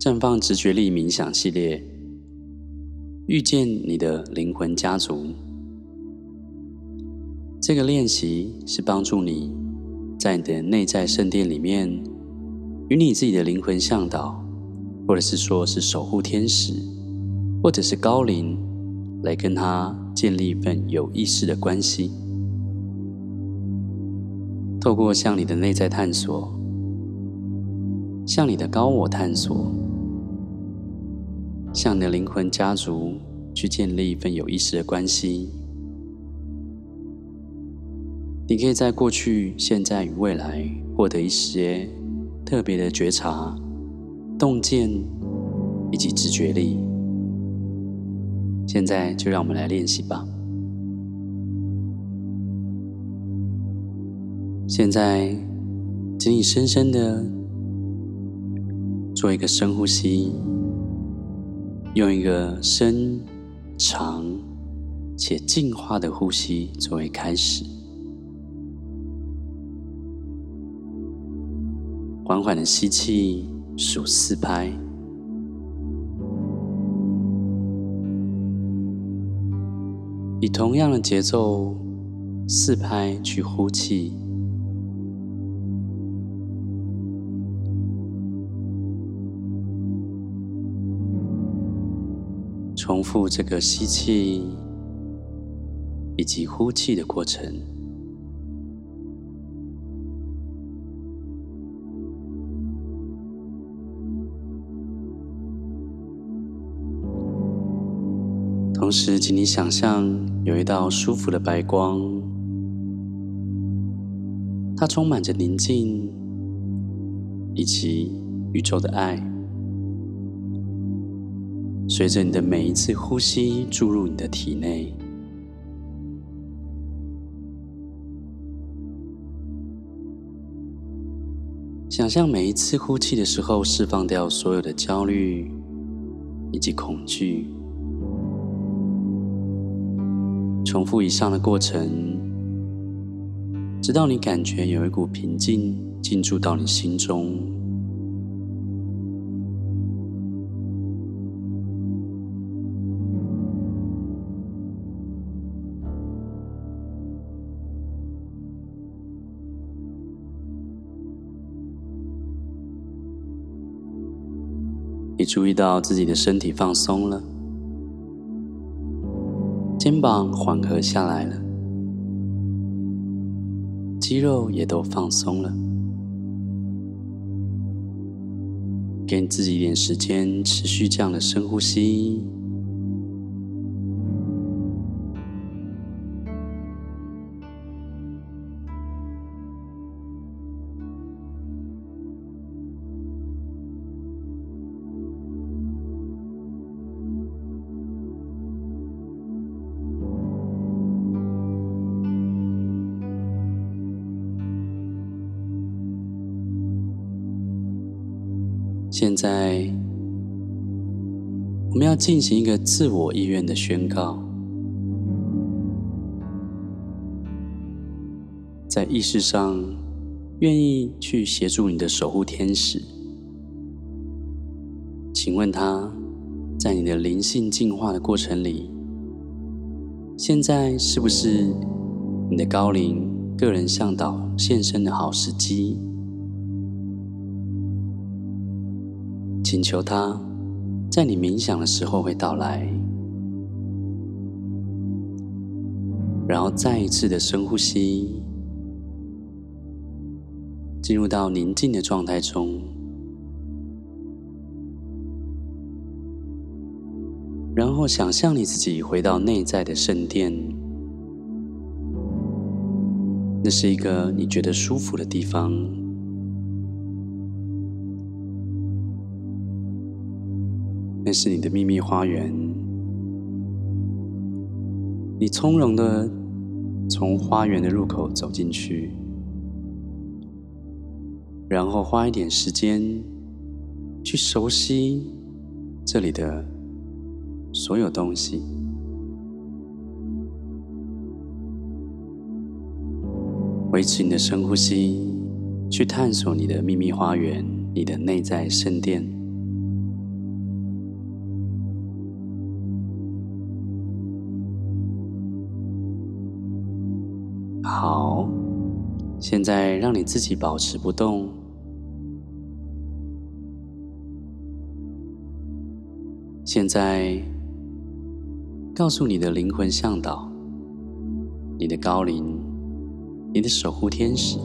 绽放直觉力冥想系列，遇见你的灵魂家族。这个练习是帮助你在你的内在圣殿里面，与你自己的灵魂向导，或者是说是守护天使，或者是高灵，来跟他建立一份有意识的关系。透过向你的内在探索，向你的高我探索。向你的灵魂家族去建立一份有意识的关系。你可以在过去、现在与未来获得一些特别的觉察、洞见以及直觉力。现在就让我们来练习吧。现在，请你深深的做一个深呼吸。用一个深、长且净化的呼吸作为开始，缓缓的吸气，数四拍，以同样的节奏四拍去呼气。重复这个吸气以及呼气的过程，同时，请你想象有一道舒服的白光，它充满着宁静以及宇宙的爱。随着你的每一次呼吸注入你的体内，想象每一次呼气的时候释放掉所有的焦虑以及恐惧。重复以上的过程，直到你感觉有一股平静进驻到你心中。你注意到自己的身体放松了，肩膀缓和下来了，肌肉也都放松了。给自己一点时间，持续这样的深呼吸。现在，我们要进行一个自我意愿的宣告，在意识上愿意去协助你的守护天使。请问他，在你的灵性进化的过程里，现在是不是你的高龄个人向导现身的好时机？请求他在你冥想的时候会到来，然后再一次的深呼吸，进入到宁静的状态中，然后想象你自己回到内在的圣殿，那是一个你觉得舒服的地方。那是你的秘密花园，你从容的从花园的入口走进去，然后花一点时间去熟悉这里的所有东西，维持你的深呼吸，去探索你的秘密花园，你的内在圣殿。好现在让你自己保持不动。现在告诉你的灵魂向导、你的高灵、你的守护天使，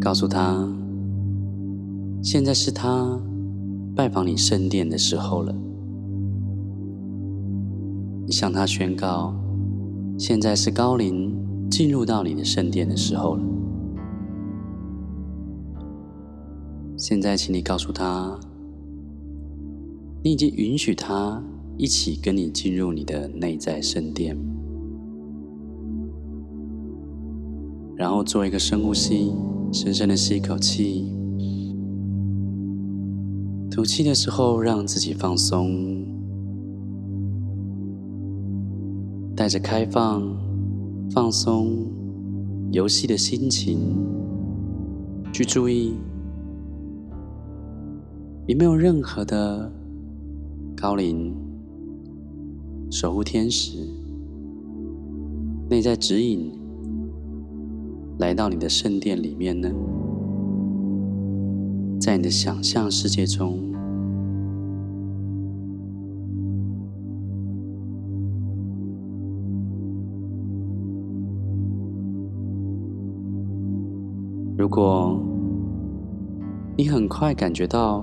告诉他，现在是他拜访你圣殿的时候了。你向他宣告，现在是高灵进入到你的圣殿的时候了。现在，请你告诉他，你已经允许他一起跟你进入你的内在圣殿。然后做一个深呼吸，深深的吸一口气，吐气的时候让自己放松。带着开放、放松、游戏的心情，去注意有没有任何的高灵、守护天使、内在指引来到你的圣殿里面呢？在你的想象世界中。如果你很快感觉到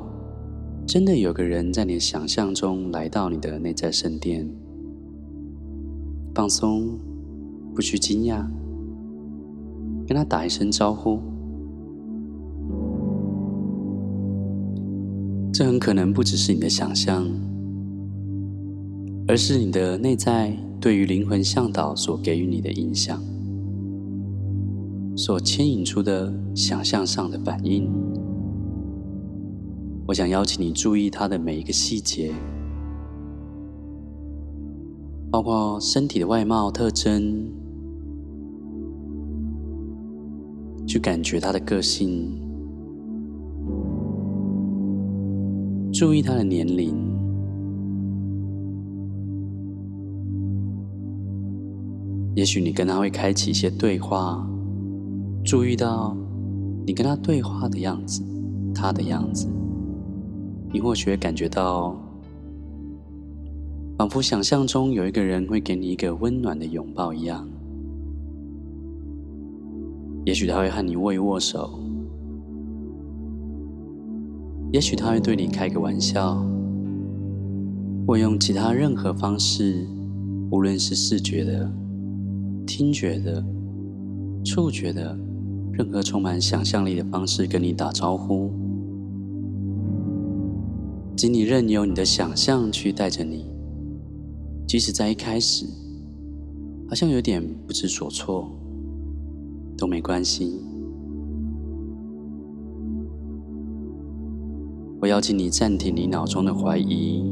真的有个人在你的想象中来到你的内在圣殿，放松，不去惊讶，跟他打一声招呼。这很可能不只是你的想象，而是你的内在对于灵魂向导所给予你的影响。所牵引出的想象上的反应，我想邀请你注意它的每一个细节，包括身体的外貌特征，去感觉他的个性，注意他的年龄，也许你跟他会开启一些对话。注意到你跟他对话的样子，他的样子，你或许会感觉到，仿佛想象中有一个人会给你一个温暖的拥抱一样。也许他会和你握一握手，也许他会对你开个玩笑，或用其他任何方式，无论是视觉的、听觉的、触觉的。任何充满想象力的方式跟你打招呼，请你任由你的想象去带着你，即使在一开始好像有点不知所措，都没关系。我邀请你暂停你脑中的怀疑，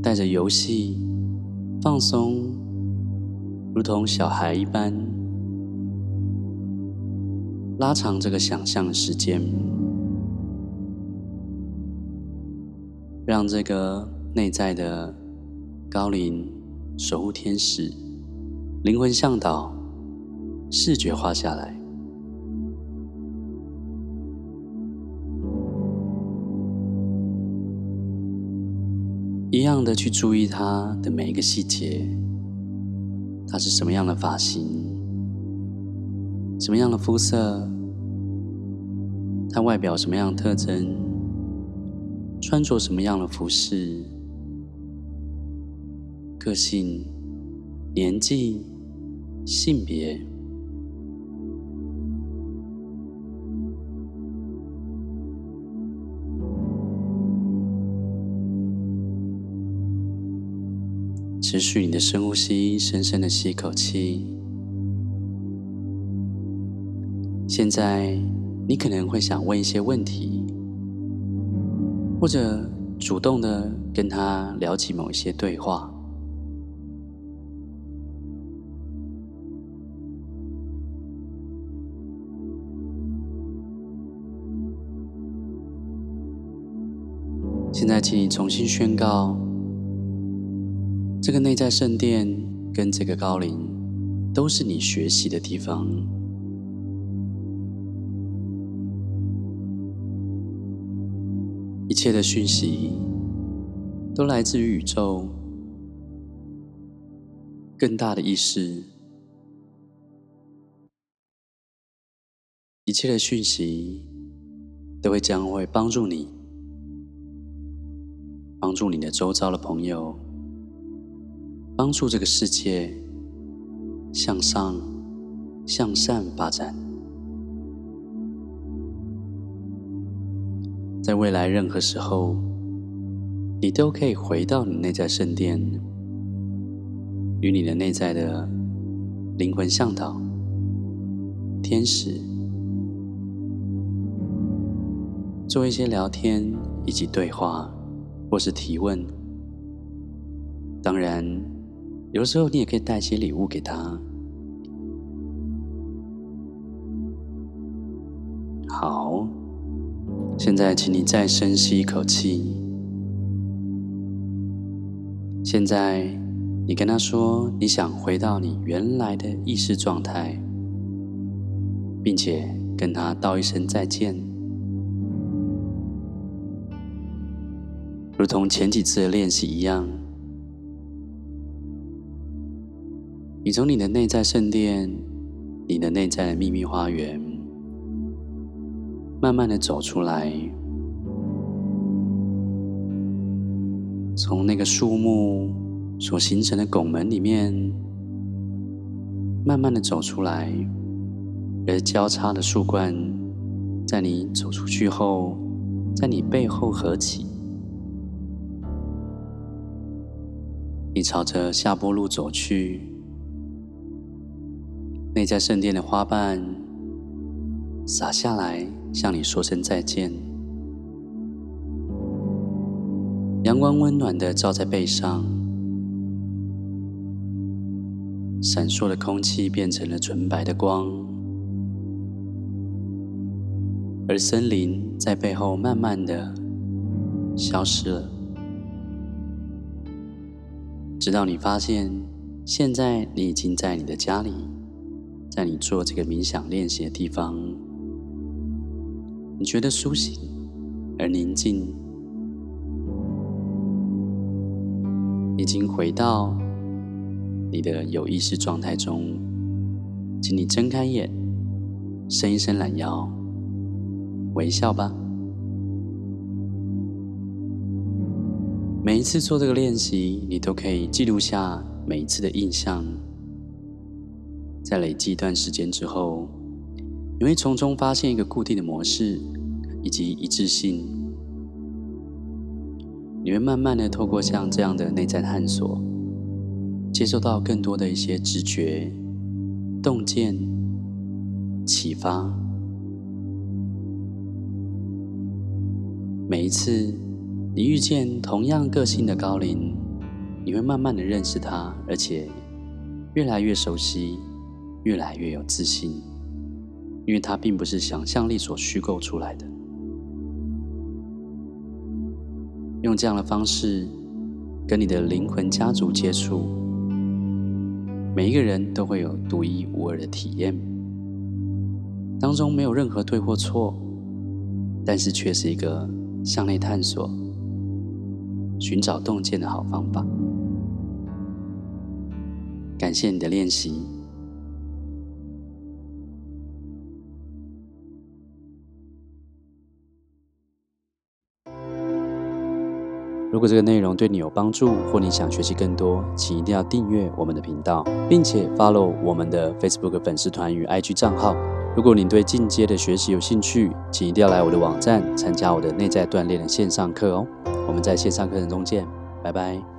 带着游戏放松。如同小孩一般，拉长这个想象的时间，让这个内在的高灵守护天使、灵魂向导视觉化下来，一样的去注意它的每一个细节。他是什么样的发型？什么样的肤色？他外表什么样的特征？穿着什么样的服饰？个性、年纪、性别？持续你的深呼吸，深深的吸一口气。现在，你可能会想问一些问题，或者主动的跟他聊起某一些对话。现在，请你重新宣告。这个内在圣殿跟这个高灵都是你学习的地方。一切的讯息都来自于宇宙更大的意识，一切的讯息都会将会帮助你，帮助你的周遭的朋友，帮助这个世界向上、向善发展。在未来任何时候，你都可以回到你内在圣殿，与你的内在的灵魂向导、天使做一些聊天以及对话，或是提问。当然，有的时候你也可以带些礼物给他。好。现在，请你再深吸一口气。现在，你跟他说你想回到你原来的意识状态，并且跟他道一声再见。如同前几次的练习一样，你从你的内在圣殿，你的内在的秘密花园。慢慢的走出来，从那个树木所形成的拱门里面，慢慢的走出来，而交叉的树冠在你走出去后，在你背后合起，你朝着下坡路走去，内在圣殿的花瓣洒下来。向你说声再见。阳光温暖的照在背上，闪烁的空气变成了纯白的光，而森林在背后慢慢的消失了，直到你发现，现在你已经在你的家里，在你做这个冥想练习的地方。你觉得苏醒而宁静，已经回到你的有意识状态中，请你睁开眼，伸一伸懒腰，微笑吧。每一次做这个练习，你都可以记录下每一次的印象，在累积一段时间之后。你会从中发现一个固定的模式以及一致性。你会慢慢的透过像这样的内在探索，接受到更多的一些直觉、洞见、启发。每一次你遇见同样个性的高龄，你会慢慢的认识他，而且越来越熟悉，越来越有自信。因为它并不是想象力所虚构出来的。用这样的方式跟你的灵魂家族接触，每一个人都会有独一无二的体验，当中没有任何对或错，但是却是一个向内探索、寻找洞见的好方法。感谢你的练习。如果这个内容对你有帮助，或你想学习更多，请一定要订阅我们的频道，并且 follow 我们的 Facebook 粉丝团与 IG 账号。如果你对进阶的学习有兴趣，请一定要来我的网站参加我的内在锻炼的线上课哦。我们在线上课程中见，拜拜。